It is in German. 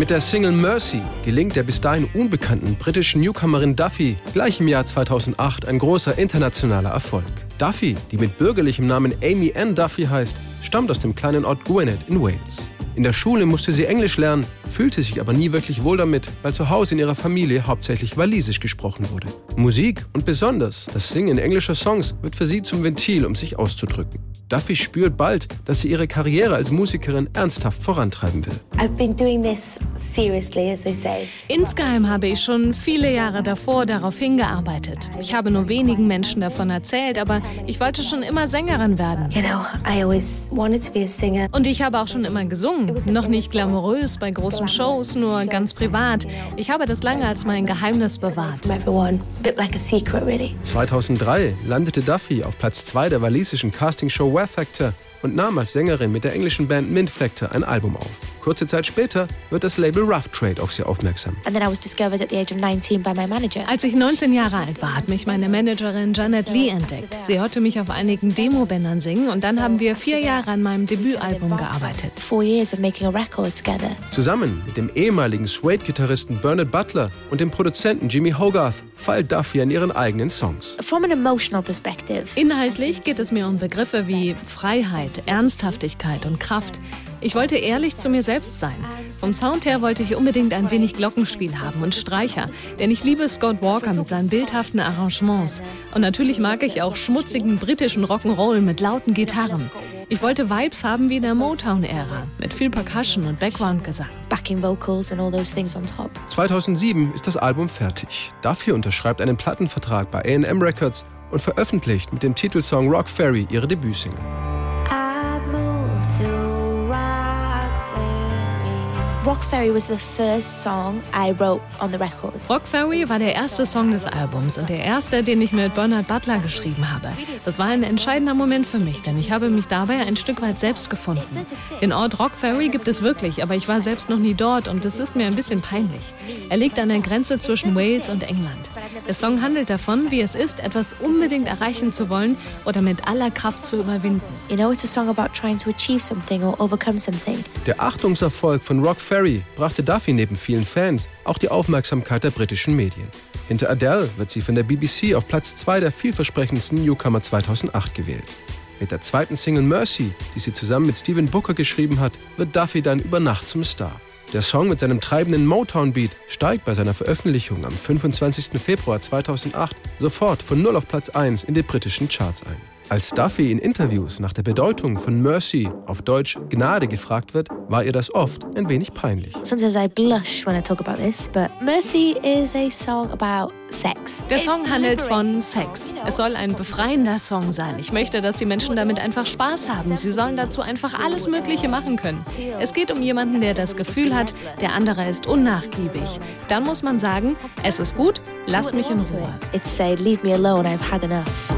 Mit der Single Mercy gelingt der bis dahin unbekannten britischen Newcomerin Duffy gleich im Jahr 2008 ein großer internationaler Erfolg. Duffy, die mit bürgerlichem Namen Amy Ann Duffy heißt, stammt aus dem kleinen Ort Gwynedd in Wales. In der Schule musste sie Englisch lernen, fühlte sich aber nie wirklich wohl damit, weil zu Hause in ihrer Familie hauptsächlich Walisisch gesprochen wurde. Musik und besonders das Singen englischer Songs wird für sie zum Ventil, um sich auszudrücken. Duffy spürt bald, dass sie ihre Karriere als Musikerin ernsthaft vorantreiben will. I've been doing this seriously, as they say. Insgeheim habe ich schon viele Jahre davor darauf hingearbeitet. Ich habe nur wenigen Menschen davon erzählt, aber ich wollte schon immer Sängerin werden. You know, I always wanted to be a singer. Und ich habe auch schon immer gesungen. Noch nicht glamourös bei großen Shows, nur ganz privat. Ich habe das lange als mein Geheimnis bewahrt. From everyone, a bit like a secret, really. 2003 landete Duffy auf Platz 2 der walisischen Castingshow Wear Factor und nahm als Sängerin mit der englischen Band Mint Factor ein Album auf. Kurze Zeit später wird das Label Rough Trade auf sie aufmerksam. And then I was discovered at the age of 19 by my manager. Als ich 19 Jahre alt war, hat mich meine Managerin Janet Lee entdeckt. Sie hörte mich auf einigen Demobändern singen und dann haben wir vier Jahre an meinem Debütalbum gearbeitet. Four years of making a record together. Zusammen mit dem ehemaligen Suede-Gitarristen Bernard Butler und dem Produzenten Jimmy Hogarth feilt Duffy an ihren eigenen Songs. From an emotional perspective, Inhaltlich geht es mir um Begriffe wie Freiheit, Ernsthaftigkeit und Kraft. Ich wollte ehrlich zu mir selbst sein. Vom Sound her wollte ich unbedingt ein wenig Glockenspiel haben und Streicher, denn ich liebe Scott Walker mit seinen bildhaften Arrangements. Und natürlich mag ich auch schmutzigen britischen Rock'n'Roll mit lauten Gitarren. Ich wollte Vibes haben wie in der Motown-Ära, mit viel Percussion und Background-Gesang. backing vocals and all those things on top. 2007 ist das Album fertig. Duffy unterschreibt einen Plattenvertrag bei A&M Records und veröffentlicht mit dem Titelsong Rock Ferry ihre Debütsingle. Rock Ferry was the first song I wrote on the record. Rock Ferry war der erste Song des Albums und der erste, den ich mit Bernard Butler geschrieben habe. Das war ein entscheidender Moment für mich, denn ich habe mich dabei ein Stück weit selbst gefunden. Den Ort Rock Ferry gibt es wirklich, aber ich war selbst noch nie dort und es ist mir ein bisschen peinlich. Er liegt an der Grenze zwischen Wales und England. Der Song handelt davon, wie es ist, etwas unbedingt erreichen zu wollen oder mit aller Kraft zu überwinden. You know, it's a song about trying to achieve something or overcome something. Der Achtungserfolg von Rock Ferry brachte Duffy neben vielen Fans auch die Aufmerksamkeit der britischen Medien. Hinter Adele wird sie von der BBC auf Platz 2 der vielversprechendsten Newcomer 2008 gewählt. Mit der zweiten Single Mercy, die sie zusammen mit Steven Booker geschrieben hat, wird Duffy dann über Nacht zum Star. Der Song mit seinem treibenden Motown-Beat steigt bei seiner Veröffentlichung am 25. Februar 2008 sofort von 0 auf Platz 1 in den britischen Charts ein. Als Duffy in Interviews nach der Bedeutung von Mercy, auf Deutsch Gnade, gefragt wird, war ihr das oft ein wenig peinlich. Sometimes I blush when I talk about this, but Mercy is a song about sex. Der Song handelt von Sex. Es soll ein befreiender Song sein. Ich möchte, dass die Menschen damit einfach Spaß haben. Sie sollen dazu einfach alles Mögliche machen können. Es geht um jemanden, der das Gefühl hat, der andere ist unnachgiebig. Dann muss man sagen, es ist gut, lass mich in Ruhe. It's say, leave me alone, I've had enough.